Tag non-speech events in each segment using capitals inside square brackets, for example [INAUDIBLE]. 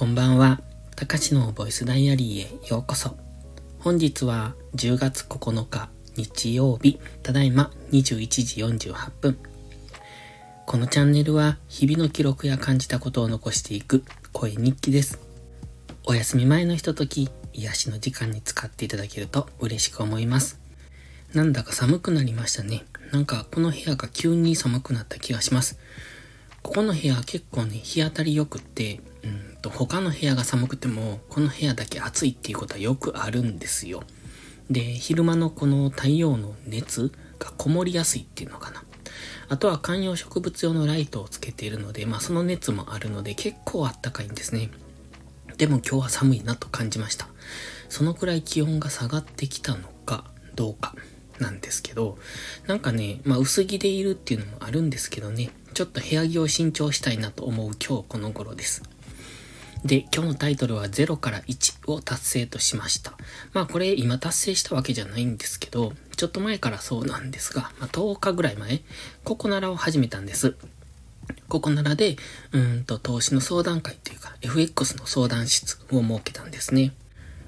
こんばんは。たかしのボイスダイアリーへようこそ。本日は10月9日日曜日、ただいま21時48分。このチャンネルは日々の記録や感じたことを残していく声日記です。お休み前のひととき、癒しの時間に使っていただけると嬉しく思います。なんだか寒くなりましたね。なんかこの部屋が急に寒くなった気がします。ここの部屋結構ね、日当たり良くって、うんと、他の部屋が寒くても、この部屋だけ暑いっていうことはよくあるんですよ。で、昼間のこの太陽の熱がこもりやすいっていうのかな。あとは観葉植物用のライトをつけているので、まあその熱もあるので結構あったかいんですね。でも今日は寒いなと感じました。そのくらい気温が下がってきたのかどうかなんですけど、なんかね、まあ薄着でいるっていうのもあるんですけどね、ちょっと部屋着を新調したいなと思う今日この頃です。で、今日のタイトルは0から1を達成としました。まあこれ今達成したわけじゃないんですけど、ちょっと前からそうなんですが、まあ10日ぐらい前、ココナラを始めたんです。ココナラで、うんと投資の相談会というか、FX の相談室を設けたんですね。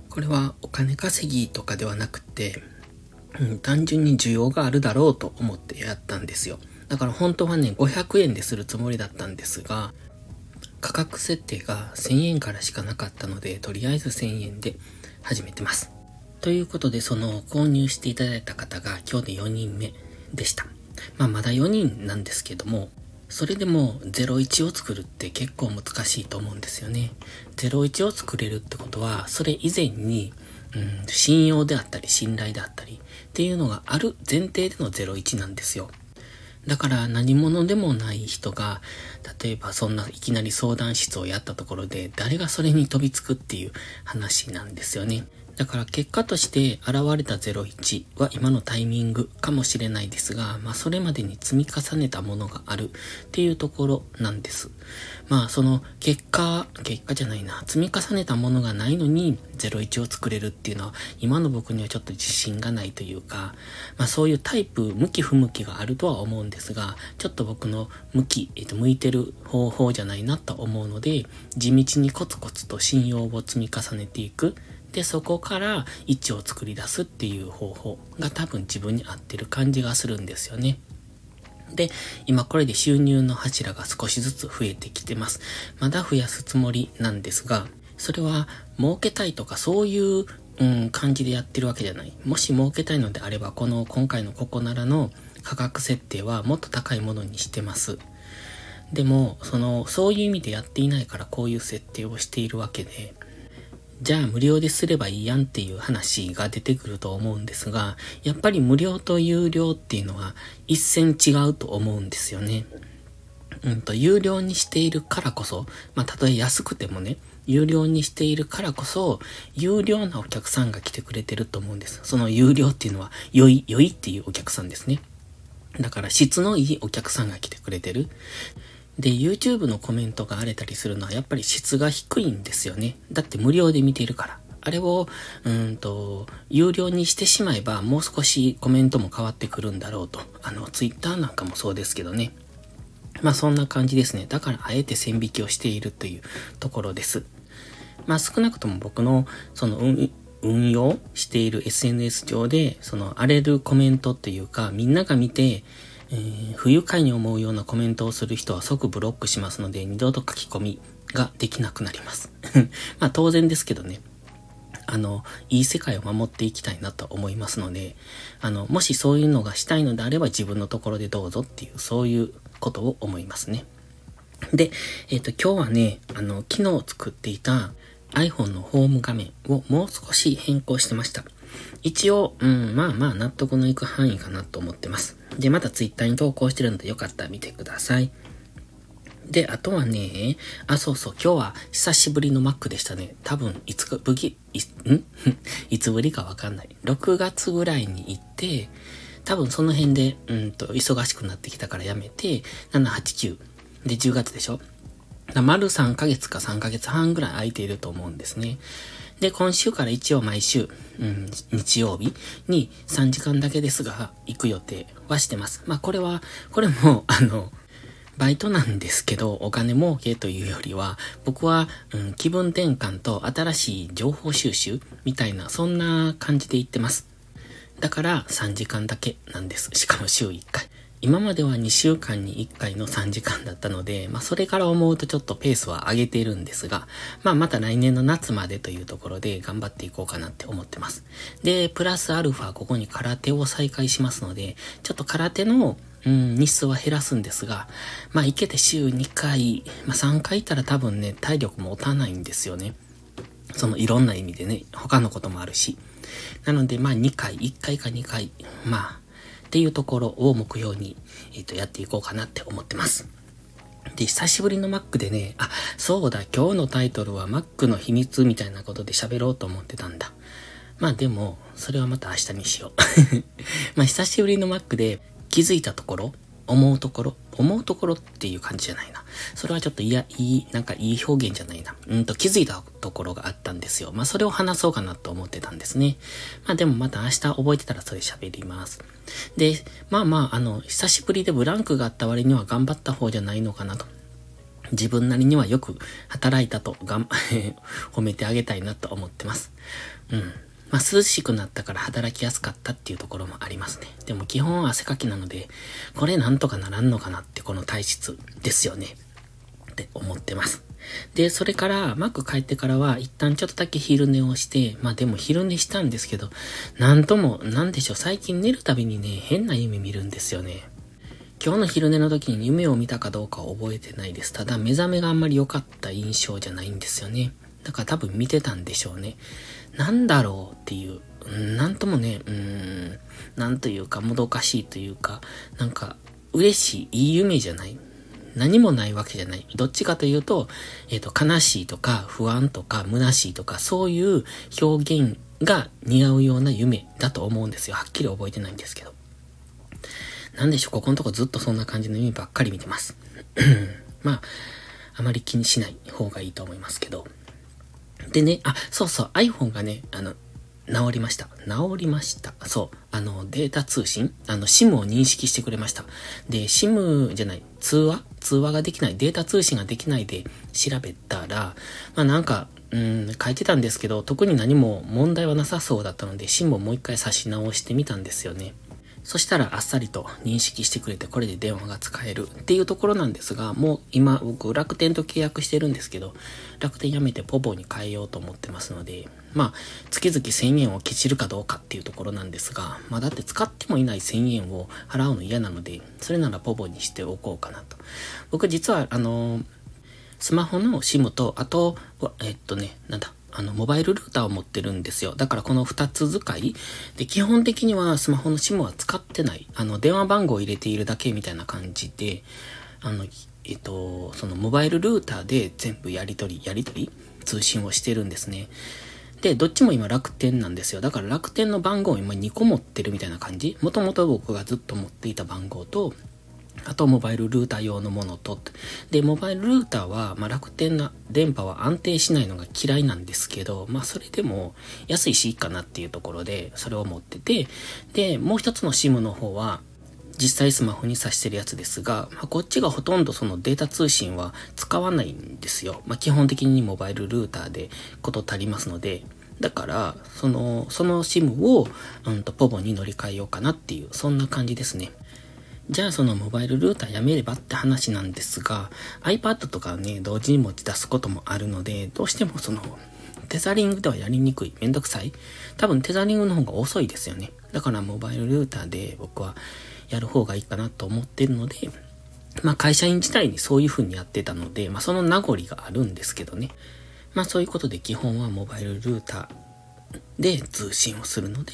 これはお金稼ぎとかではなくて、うん、単純に需要があるだろうと思ってやったんですよ。だから本当はね、500円でするつもりだったんですが、価格設定が1000円からしかなかったので、とりあえず1000円で始めてます。ということで、その購入していただいた方が今日で4人目でした。まあまだ4人なんですけども、それでも01を作るって結構難しいと思うんですよね。01を作れるってことは、それ以前に、うん、信用であったり信頼であったりっていうのがある前提での01なんですよ。だから何者でもない人が、例えばそんないきなり相談室をやったところで誰がそれに飛びつくっていう話なんですよね。だから結果として現れた01は今のタイミングかもしれないですが、まあそれまでに積み重ねたものがあるっていうところなんです。まあその結果、結果じゃないな、積み重ねたものがないのに01を作れるっていうのは今の僕にはちょっと自信がないというか、まあそういうタイプ、向き不向きがあるとは思うんですが、ちょっと僕の向き、えっ、と、向いてる方法じゃないなと思うので、地道にコツコツと信用を積み重ねていくで、そこから位置を作り出すっていう方法が多分自分に合ってる感じがするんですよね。で、今これで収入の柱が少しずつ増えてきてます。まだ増やすつもりなんですが、それは儲けたいとかそういう、うん、感じでやってるわけじゃない。もし儲けたいのであれば、この今回のココナラの価格設定はもっと高いものにしてます。でも、その、そういう意味でやっていないからこういう設定をしているわけで、じゃあ無料ですればいいやんっていう話が出てくると思うんですが、やっぱり無料と有料っていうのは一線違うと思うんですよね。うんと、有料にしているからこそ、まあ、たとえ安くてもね、有料にしているからこそ、有料なお客さんが来てくれてると思うんです。その有料っていうのは、良い、良いっていうお客さんですね。だから質のいいお客さんが来てくれてる。で、YouTube のコメントが荒れたりするのはやっぱり質が低いんですよね。だって無料で見ているから。あれを、うんと、有料にしてしまえばもう少しコメントも変わってくるんだろうと。あの、Twitter なんかもそうですけどね。まあそんな感じですね。だからあえて線引きをしているというところです。まあ少なくとも僕のその運用している SNS 上で、その荒れるコメントっていうか、みんなが見て、えー、不愉快に思うようなコメントをする人は即ブロックしますので、二度と書き込みができなくなります。[LAUGHS] まあ当然ですけどね。あの、いい世界を守っていきたいなと思いますので、あの、もしそういうのがしたいのであれば自分のところでどうぞっていう、そういうことを思いますね。で、えっ、ー、と、今日はね、あの、昨日作っていた iPhone のホーム画面をもう少し変更してました。一応、うん、まあまあ納得のいく範囲かなと思ってます。で、また Twitter に投稿してるのでよかったら見てください。で、あとはね、あ、そうそう、今日は久しぶりの Mac でしたね。多分、いつか、ぶぎ、い、ん？[LAUGHS] いつぶりかわかんない。6月ぐらいに行って、多分その辺で、うんと、忙しくなってきたからやめて、7、8、9。で、10月でしょ丸3ヶ月か3ヶ月半ぐらい空いていると思うんですね。で、今週から一応毎週、うん、日曜日に3時間だけですが、行く予定はしてます。まあこれは、これも、[LAUGHS] あの、バイトなんですけど、お金儲けというよりは、僕は、うん、気分転換と新しい情報収集みたいな、そんな感じで言ってます。だから3時間だけなんです。しかも週1回。今までは2週間に1回の3時間だったので、まあそれから思うとちょっとペースは上げているんですが、まあまた来年の夏までというところで頑張っていこうかなって思ってます。で、プラスアルファここに空手を再開しますので、ちょっと空手のうん、日数は減らすんですが、まあ、行けて週2回、まあ、3回行ったら多分ね、体力も持たないんですよね。そのいろんな意味でね、他のこともあるし。なので、まあ、2回、1回か2回、まあ、っていうところを目標に、えっ、ー、と、やっていこうかなって思ってます。で、久しぶりの Mac でね、あ、そうだ、今日のタイトルは Mac の秘密みたいなことで喋ろうと思ってたんだ。まあでも、それはまた明日にしよう。[LAUGHS] まあ久しぶりの Mac で、気づいたところ、思うところ、思うところっていう感じじゃないな。それはちょっといや、いい、なんかいい表現じゃないな。うんと気づいたところがあったんですよ。まあそれを話そうかなと思ってたんですね。まあでもまた明日覚えてたらそれ喋ります。で、まあまあ、あの、久しぶりでブランクがあった割には頑張った方じゃないのかなと。自分なりにはよく働いたと、がん、[LAUGHS] 褒めてあげたいなと思ってます。うん。まあ、涼しくなったから働きやすかったっていうところもありますね。でも基本汗かきなので、これなんとかならんのかなってこの体質ですよね。って思ってます。で、それから、マック帰ってからは、一旦ちょっとだけ昼寝をして、まあでも昼寝したんですけど、なんとも、なんでしょう、最近寝るたびにね、変な夢見るんですよね。今日の昼寝の時に夢を見たかどうかは覚えてないです。ただ、目覚めがあんまり良かった印象じゃないんですよね。だから多分見てたんでしょうね。なんだろうっていう、なんともね、うーん、なんというか、もどかしいというか、なんか、嬉しい、いい夢じゃない。何もないわけじゃない。どっちかというと、えっ、ー、と、悲しいとか、不安とか、虚しいとか、そういう表現が似合うような夢だと思うんですよ。はっきり覚えてないんですけど。なんでしょう、ここのとこずっとそんな感じの夢ばっかり見てます。[CLEARS THROAT] まあ、あまり気にしない方がいいと思いますけど。でね、あ、そうそう、iPhone がね、あの、治りました。治りました。そう。あの、データ通信？あの、SIM を認識してくれました。で、SIM じゃない、通話？通話ができない、データ通信ができないで調べたら、まあなんか、うん、書いてたんですけど、特に何も問題はなさそうだったので、SIM をもう一回差し直してみたんですよね。そしたらあっさりと認識してくれてこれで電話が使えるっていうところなんですが、もう今僕楽天と契約してるんですけど、楽天やめてポポに変えようと思ってますので、まあ月々1000円をケチるかどうかっていうところなんですが、まあだって使ってもいない1000円を払うの嫌なので、それならポポにしておこうかなと。僕実はあのスマホの SIM と、あと、えっとね、なんだ、あの、モバイルルーターを持ってるんですよ。だからこの二つ使い。で、基本的にはスマホの SIM は使ってない。あの、電話番号を入れているだけみたいな感じで、あの、えっと、そのモバイルルーターで全部やり取り、やり取り通信をしてるんですね。で、どっちも今楽天なんですよ。だから楽天の番号を今2個持ってるみたいな感じ。もともと僕がずっと持っていた番号と、あと、モバイルルーター用のものと。で、モバイルルーターは、まあ、楽天な電波は安定しないのが嫌いなんですけど、まあ、それでも安いしいいかなっていうところで、それを持ってて、で、もう一つの SIM の方は、実際スマホに挿してるやつですが、まあ、こっちがほとんどそのデータ通信は使わないんですよ。まあ、基本的にモバイルルーターでこと足りますので、だから、その、その SIM を、うんと、ポボに乗り換えようかなっていう、そんな感じですね。じゃあそのモバイルルーターやめればって話なんですが、iPad とかね、同時に持ち出すこともあるので、どうしてもその、テザリングではやりにくい、めんどくさい。多分テザリングの方が遅いですよね。だからモバイルルーターで僕はやる方がいいかなと思ってるので、まあ会社員時代にそういう風にやってたので、まあその名残があるんですけどね。まあそういうことで基本はモバイルルーターで通信をするので、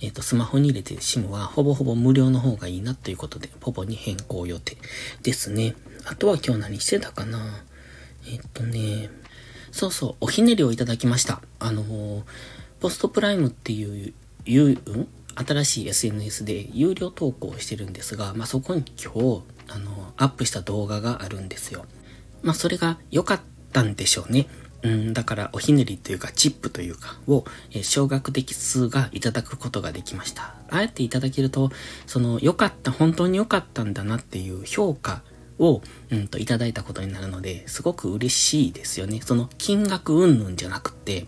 えっ、ー、と、スマホに入れて SIM はほぼほぼ無料の方がいいなということで、ポポに変更予定ですね。あとは今日何してたかな？えっ、ー、とね、そうそう、おひねりをいただきました。あのー、ポストプライムっていう、いう、うん？新しい SNS で有料投稿をしてるんですが、まあ、そこに今日、あの、アップした動画があるんですよ。まあ、それが良かったんでしょうね。うん、だからおひねりというかチップというかを、えー、少額的数がいただくことができました。あえていただけると、その良かった、本当に良かったんだなっていう評価を、うんと、いただいたことになるので、すごく嬉しいですよね。その金額云々じゃなくて、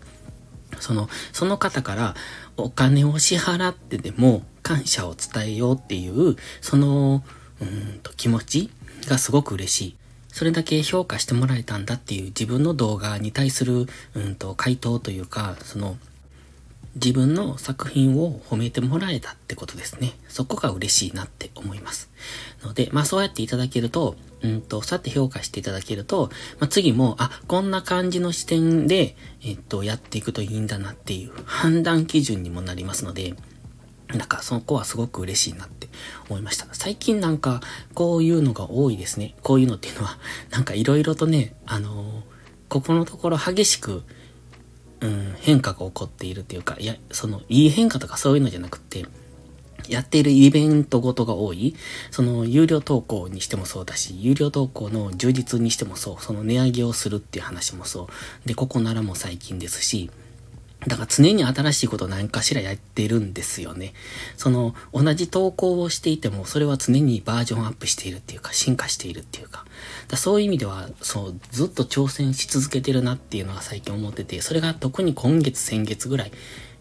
その、その方からお金を支払ってでも感謝を伝えようっていう、その、うんと気持ちがすごく嬉しい。それだけ評価してもらえたんだっていう自分の動画に対する、うんと、回答というか、その、自分の作品を褒めてもらえたってことですね。そこが嬉しいなって思います。ので、まあそうやっていただけると、うんと、そうやって評価していただけると、まあ次も、あ、こんな感じの視点で、えっと、やっていくといいんだなっていう判断基準にもなりますので、なんかその子はすごく嬉しいなって思いました。最近なんかこういうのが多いですね。こういうのっていうのは、[LAUGHS] なんか色々とね、あのー、ここのところ激しく、うん、変化が起こっているっていうか、いや、その、いい変化とかそういうのじゃなくて、やっているイベントごとが多い。その、有料投稿にしてもそうだし、有料投稿の充実にしてもそう。その値上げをするっていう話もそう。で、ここならも最近ですし、だから常に新しいことを何かしらやってるんですよね。その、同じ投稿をしていても、それは常にバージョンアップしているっていうか、進化しているっていうか。だそういう意味では、そう、ずっと挑戦し続けてるなっていうのが最近思ってて、それが特に今月、先月ぐらい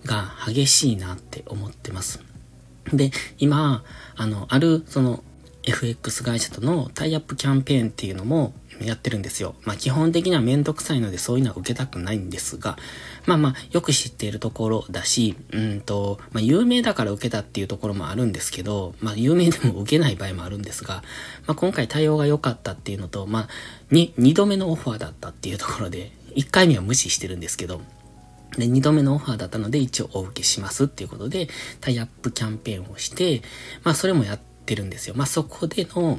が激しいなって思ってます。で、今、あの、ある、その、FX 会社とのタイアップキャンペーンっていうのもやってるんですよ。まあ基本的にはめんどくさいのでそういうのは受けたくないんですが、まあまあよく知っているところだし、うんと、まあ有名だから受けたっていうところもあるんですけど、まあ有名でも受けない場合もあるんですが、まあ今回対応が良かったっていうのと、まあに、二度目のオファーだったっていうところで、一回目は無視してるんですけど、で、二度目のオファーだったので一応お受けしますっていうことで、タイアップキャンペーンをして、まあそれもやってるんですよ。まあそこでの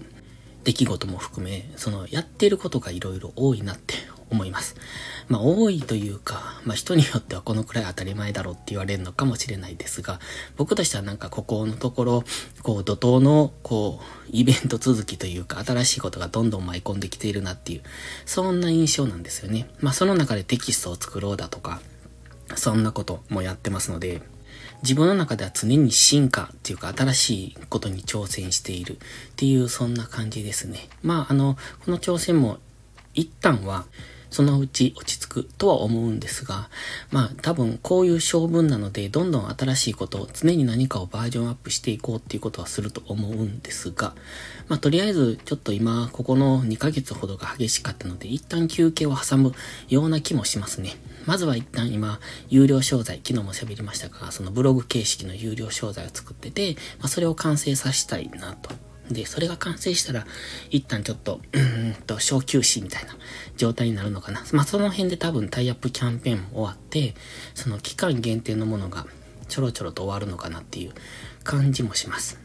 出来事も含め、そのやってることが色々多いなって [LAUGHS] 思います。まあ多いというか、まあ人によってはこのくらい当たり前だろうって言われるのかもしれないですが、僕としてはなんかここのところ、こう怒涛のこうイベント続きというか新しいことがどんどん舞い込んできているなっていう、そんな印象なんですよね。まあその中でテキストを作ろうだとか、そんなこともやってますので、自分の中では常に進化っていうか新しいことに挑戦しているっていうそんな感じですね。まああの、この挑戦も一旦はそのうち落ち着くとは思うんですが、まあ多分こういう性分なので、どんどん新しいことを常に何かをバージョンアップしていこうっていうことはすると思うんですが、まあとりあえずちょっと今、ここの2ヶ月ほどが激しかったので、一旦休憩を挟むような気もしますね。まずは一旦今、有料商材、昨日も喋りましたが、そのブログ形式の有料商材を作ってて、まあそれを完成させたいなとで、それが完成したら、一旦ちょっと、うんと、小休止みたいな状態になるのかな。まあ、その辺で多分タイアップキャンペーンも終わって、その期間限定のものがちょろちょろと終わるのかなっていう感じもします。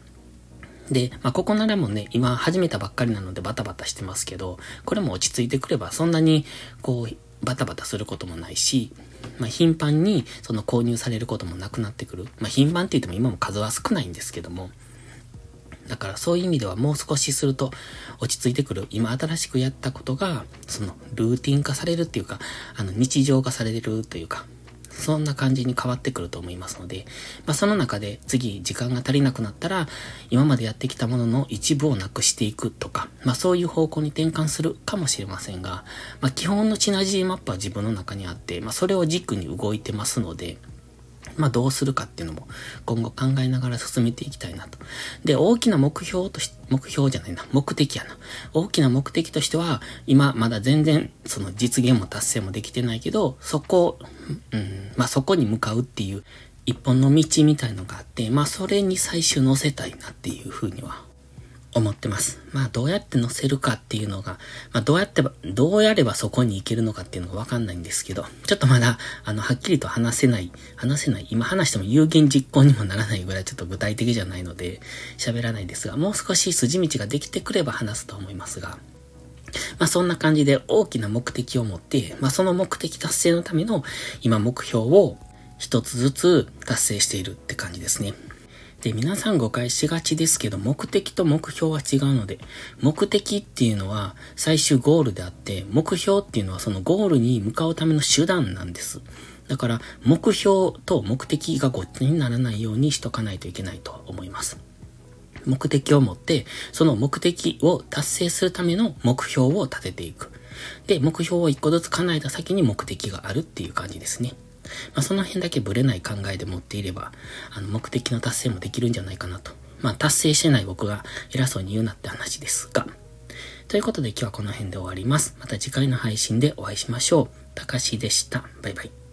で、まあ、ここならもね、今始めたばっかりなのでバタバタしてますけど、これも落ち着いてくればそんなに、こう、バタバタすることもないし、まあ、頻繁にその購入されることもなくなってくる。まあ、頻繁って言っても今も数は少ないんですけども、だからそういう意味ではもう少しすると落ち着いてくる。今新しくやったことが、そのルーティン化されるっていうか、あの日常化されるというか、そんな感じに変わってくると思いますので、まあその中で次時間が足りなくなったら、今までやってきたものの一部をなくしていくとか、まあそういう方向に転換するかもしれませんが、まあ基本のチナジーマップは自分の中にあって、まあそれを軸に動いてますので、まあどうするかっていうのも今後考えながら進めていきたいなと。で、大きな目標とし、目標じゃないな、目的やな。大きな目的としては、今まだ全然その実現も達成もできてないけど、そこ、うん、まあそこに向かうっていう一本の道みたいのがあって、まあそれに最終乗せたいなっていうふうには思ってます。まあどうやって載せるかっていうのが、まあどうやって、どうやればそこに行けるのかっていうのがわかんないんですけど、ちょっとまだ、あの、はっきりと話せない、話せない、今話しても有言実行にもならないぐらいちょっと具体的じゃないので、喋らないですが、もう少し筋道ができてくれば話すと思いますが、まあそんな感じで大きな目的を持って、まあその目的達成のための今目標を一つずつ達成しているって感じですね。で、皆さん誤解しがちですけど、目的と目標は違うので、目的っていうのは最終ゴールであって、目標っていうのはそのゴールに向かうための手段なんです。だから、目標と目的がごっちにならないようにしとかないといけないと思います。目的を持って、その目的を達成するための目標を立てていく。で、目標を一個ずつ叶えた先に目的があるっていう感じですね。まあ、その辺だけブレない考えで持っていれば、あの、目的の達成もできるんじゃないかなと。まあ、達成してない僕が偉そうに言うなって話ですが。ということで今日はこの辺で終わります。また次回の配信でお会いしましょう。たかしでした。バイバイ。